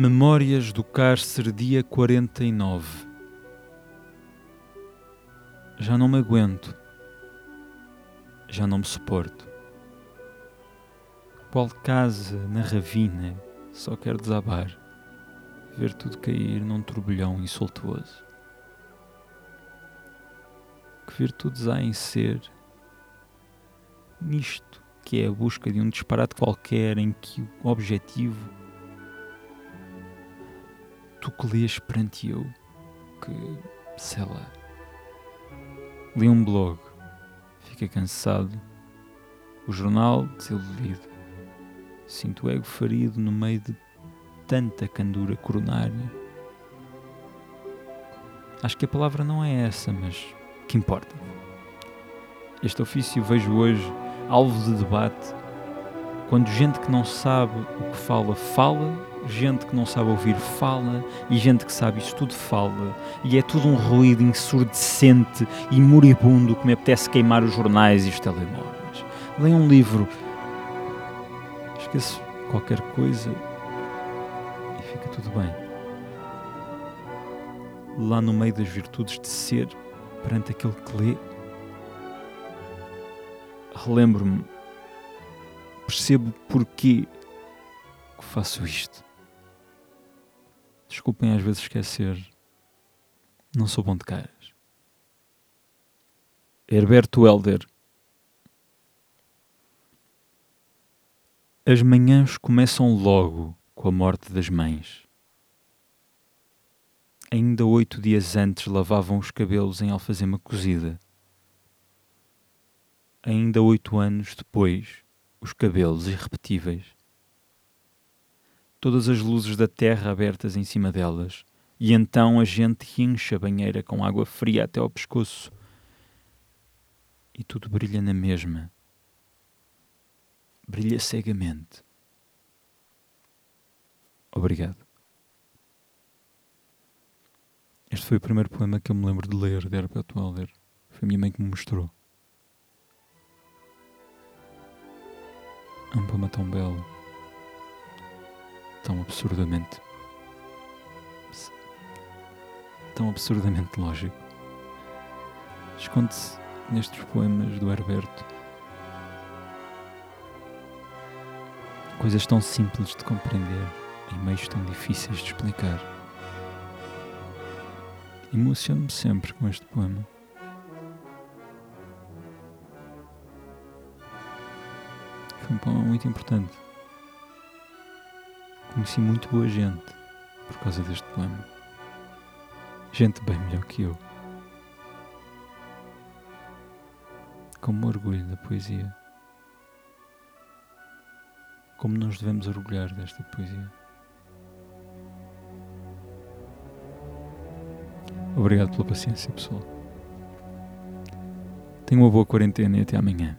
Memórias do Cárcere, dia 49. Já não me aguento. Já não me suporto. Qual casa na ravina só quero desabar, ver tudo cair num turbilhão insultuoso. Que virtudes há em ser nisto que é a busca de um disparate qualquer em que o objetivo tu que lês perante eu, que, sei lá, li um blog, fica cansado, o jornal desiludido, sinto o ego ferido no meio de tanta candura coronária. Acho que a palavra não é essa, mas que importa. Este ofício vejo hoje alvo de debate quando gente que não sabe o que fala, fala gente que não sabe ouvir fala e gente que sabe isso tudo fala e é tudo um ruído ensurdecente e moribundo que me apetece queimar os jornais e os telemóveis. Leia um livro, esqueço qualquer coisa e fica tudo bem. Lá no meio das virtudes de ser, perante aquele que lê, relembro-me, percebo porquê que faço isto. Desculpem às vezes esquecer. Não sou bom de caras. Herberto Helder. As manhãs começam logo com a morte das mães. Ainda oito dias antes lavavam os cabelos em alfazema cozida. Ainda oito anos depois, os cabelos irrepetíveis todas as luzes da terra abertas em cima delas, e então a gente enche a banheira com água fria até ao pescoço. E tudo brilha na mesma. Brilha cegamente. Obrigado. Este foi o primeiro poema que eu me lembro de ler de Herbert Welder. Foi a minha mãe que me mostrou. É um poema tão belo tão absurdamente. tão absurdamente lógico. Esconde-se nestes poemas do Herberto coisas tão simples de compreender em meios tão difíceis de explicar. Emociono-me sempre com este poema. Foi um poema muito importante. Conheci muito boa gente por causa deste poema. Gente bem melhor que eu. Como orgulho da poesia. Como nos devemos orgulhar desta poesia. Obrigado pela paciência, pessoal. Tenha uma boa quarentena e até amanhã.